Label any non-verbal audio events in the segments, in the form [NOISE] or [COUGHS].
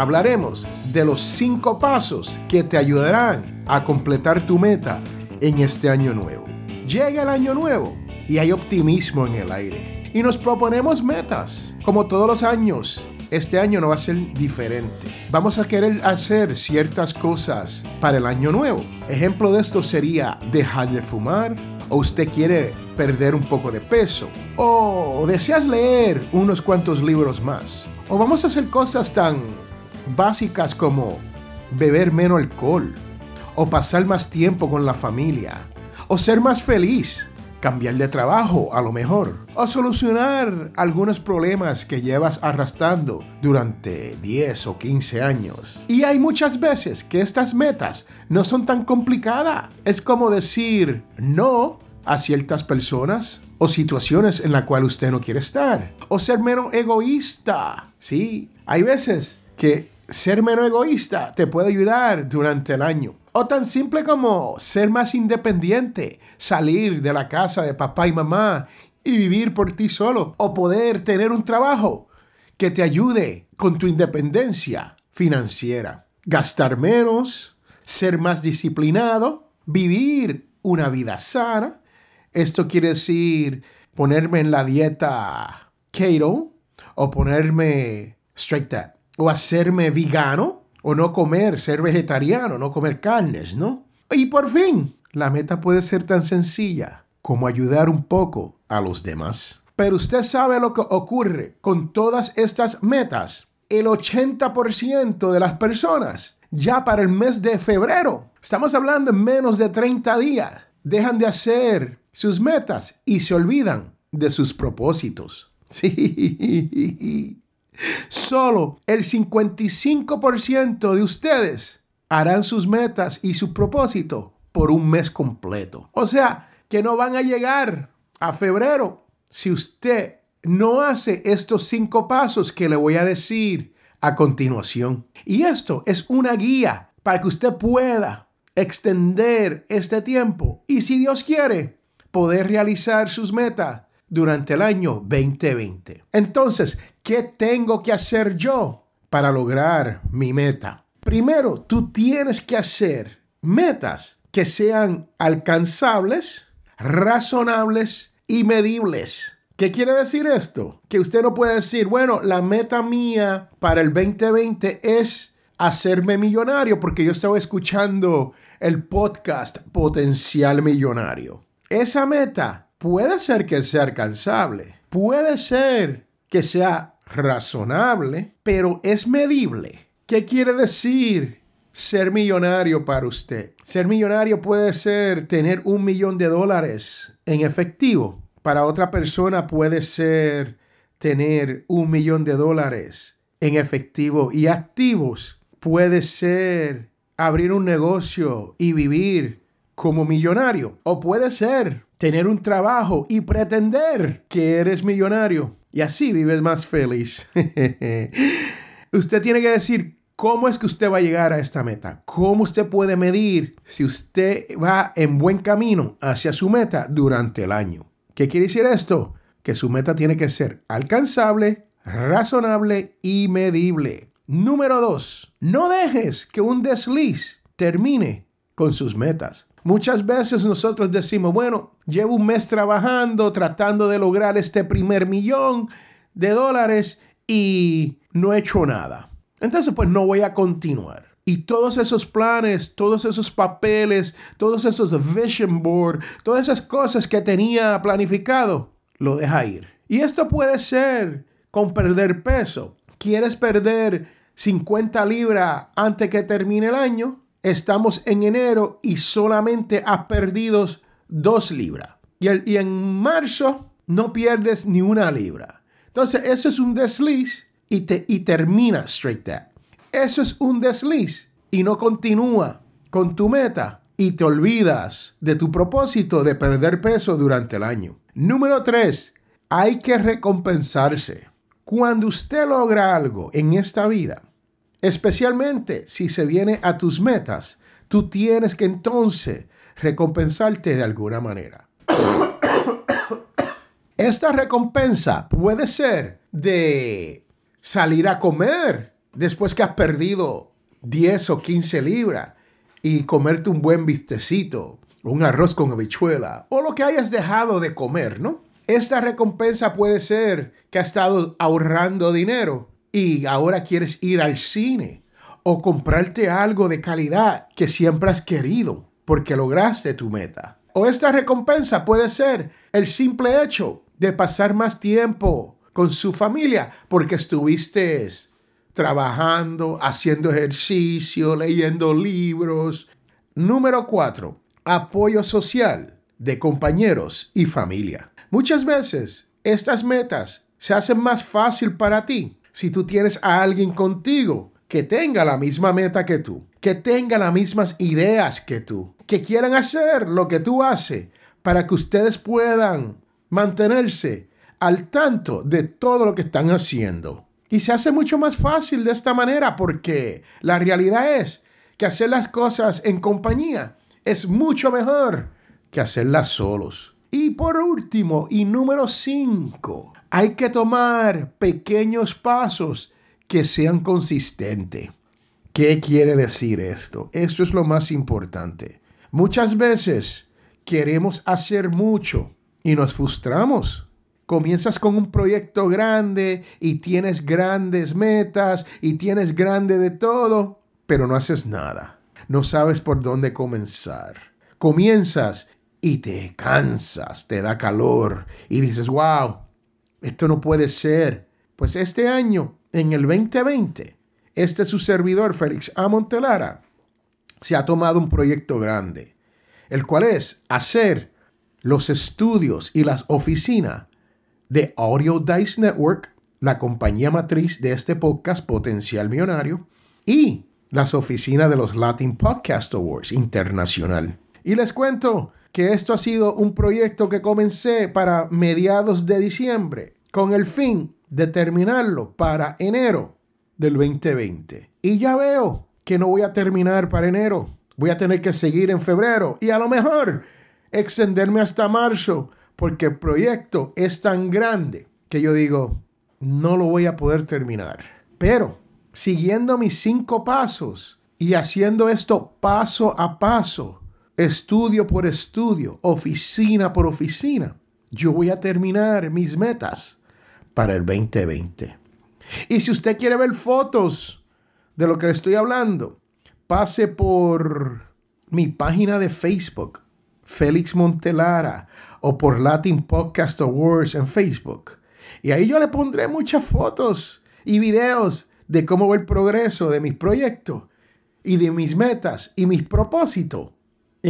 hablaremos de los cinco pasos que te ayudarán a completar tu meta en este año nuevo. Llega el año nuevo y hay optimismo en el aire. Y nos proponemos metas, como todos los años. Este año no va a ser diferente. Vamos a querer hacer ciertas cosas para el año nuevo. Ejemplo de esto sería dejar de fumar, o usted quiere perder un poco de peso, o deseas leer unos cuantos libros más, o vamos a hacer cosas tan básicas como beber menos alcohol, o pasar más tiempo con la familia, o ser más feliz, cambiar de trabajo a lo mejor, o solucionar algunos problemas que llevas arrastrando durante 10 o 15 años. Y hay muchas veces que estas metas no son tan complicadas. Es como decir no a ciertas personas o situaciones en la cual usted no quiere estar. O ser menos egoísta. Sí, hay veces que ser menos egoísta te puede ayudar durante el año. O tan simple como ser más independiente, salir de la casa de papá y mamá y vivir por ti solo. O poder tener un trabajo que te ayude con tu independencia financiera. Gastar menos, ser más disciplinado, vivir una vida sana. Esto quiere decir ponerme en la dieta keto o ponerme straight up o hacerme vegano o no comer, ser vegetariano, no comer carnes, ¿no? Y por fin, la meta puede ser tan sencilla como ayudar un poco a los demás. Pero usted sabe lo que ocurre con todas estas metas. El 80% de las personas ya para el mes de febrero, estamos hablando en menos de 30 días, dejan de hacer sus metas y se olvidan de sus propósitos. [LAUGHS] Sí. Solo el 55% de ustedes harán sus metas y su propósito por un mes completo. O sea, que no van a llegar a febrero si usted no hace estos cinco pasos que le voy a decir a continuación. Y esto es una guía para que usted pueda extender este tiempo y si Dios quiere, poder realizar sus metas durante el año 2020. Entonces, ¿qué tengo que hacer yo para lograr mi meta? Primero, tú tienes que hacer metas que sean alcanzables, razonables y medibles. ¿Qué quiere decir esto? Que usted no puede decir, bueno, la meta mía para el 2020 es hacerme millonario porque yo estaba escuchando el podcast Potencial Millonario. Esa meta puede ser que sea alcanzable, puede ser que sea razonable, pero es medible. ¿Qué quiere decir ser millonario para usted? Ser millonario puede ser tener un millón de dólares en efectivo. Para otra persona puede ser tener un millón de dólares en efectivo y activos. Puede ser abrir un negocio y vivir como millonario. O puede ser tener un trabajo y pretender que eres millonario. Y así vives más feliz. [LAUGHS] usted tiene que decir cómo es que usted va a llegar a esta meta. Cómo usted puede medir si usted va en buen camino hacia su meta durante el año. ¿Qué quiere decir esto? Que su meta tiene que ser alcanzable, razonable y medible. Número dos, no dejes que un desliz termine con sus metas. Muchas veces nosotros decimos, bueno, llevo un mes trabajando, tratando de lograr este primer millón de dólares y no he hecho nada. Entonces, pues no voy a continuar. Y todos esos planes, todos esos papeles, todos esos vision board, todas esas cosas que tenía planificado, lo deja ir. Y esto puede ser con perder peso. ¿Quieres perder 50 libras antes que termine el año? Estamos en enero y solamente has perdido dos libras. Y, y en marzo no pierdes ni una libra. Entonces, eso es un desliz y, te, y termina straight up. eso es un desliz y no continúa con tu meta y te olvidas de tu propósito de perder peso durante el año. Número 3. Hay que recompensarse. Cuando usted logra algo en esta vida, especialmente si se viene a tus metas, tú tienes que entonces recompensarte de alguna manera. [COUGHS] Esta recompensa puede ser de salir a comer después que has perdido 10 o 15 libras y comerte un buen vistecito, un arroz con habichuela o lo que hayas dejado de comer, ¿no? Esta recompensa puede ser que has estado ahorrando dinero y ahora quieres ir al cine o comprarte algo de calidad que siempre has querido porque lograste tu meta. O esta recompensa puede ser el simple hecho de pasar más tiempo con su familia porque estuviste trabajando, haciendo ejercicio, leyendo libros. Número cuatro, apoyo social de compañeros y familia. Muchas veces estas metas se hacen más fácil para ti si tú tienes a alguien contigo que tenga la misma meta que tú, que tenga las mismas ideas que tú, que quieran hacer lo que tú haces para que ustedes puedan mantenerse al tanto de todo lo que están haciendo. Y se hace mucho más fácil de esta manera porque la realidad es que hacer las cosas en compañía es mucho mejor que hacerlas solos. Y por último, y número 5, hay que tomar pequeños pasos que sean consistentes. ¿Qué quiere decir esto? Esto es lo más importante. Muchas veces queremos hacer mucho y nos frustramos. Comienzas con un proyecto grande y tienes grandes metas y tienes grande de todo, pero no haces nada. No sabes por dónde comenzar. Comienzas y te cansas, te da calor y dices, wow, esto no puede ser. Pues este año, en el 2020, este su servidor, Félix A. Montelara, se ha tomado un proyecto grande, el cual es hacer los estudios y las oficinas de Audio Dice Network, la compañía matriz de este podcast Potencial Millonario, y las oficinas de los Latin Podcast Awards Internacional. Y les cuento que esto ha sido un proyecto que comencé para mediados de diciembre, con el fin de terminarlo para enero del 2020. Y ya veo que no voy a terminar para enero. Voy a tener que seguir en febrero y a lo mejor extenderme hasta marzo porque el proyecto es tan grande que yo digo, no lo voy a poder terminar. Pero siguiendo mis cinco pasos y haciendo esto paso a paso, estudio por estudio, oficina por oficina, yo voy a terminar mis metas para el 2020. Y si usted quiere ver fotos de lo que le estoy hablando, pase por mi página de Facebook, Félix Montelara, o por Latin Podcast Awards en Facebook. Y ahí yo le pondré muchas fotos y videos de cómo va el progreso de mis proyectos y de mis metas y mis propósitos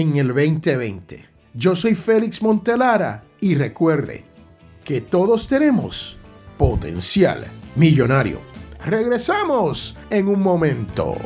en el 2020. Yo soy Félix Montelara y recuerde que todos tenemos potencial millonario. Regresamos en un momento.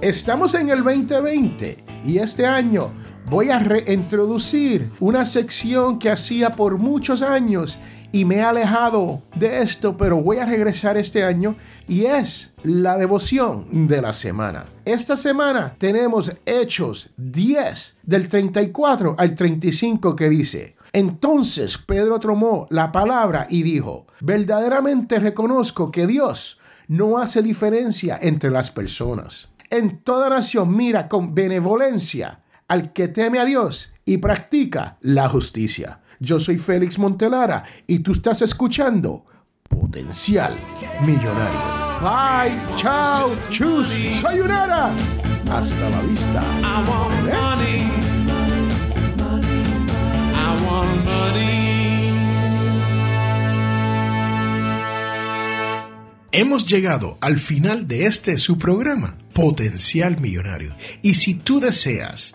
Estamos en el 2020 y este año voy a reintroducir una sección que hacía por muchos años y me he alejado de esto, pero voy a regresar este año y es la devoción de la semana. Esta semana tenemos Hechos 10 del 34 al 35 que dice, entonces Pedro tomó la palabra y dijo, verdaderamente reconozco que Dios no hace diferencia entre las personas. En toda nación mira con benevolencia al que teme a Dios y practica la justicia. Yo soy Félix Montelara y tú estás escuchando Potencial Millonario. Bye, chao, chus, sayonara. Hasta la vista. Hemos llegado al final de este su programa, Potencial Millonario. Y si tú deseas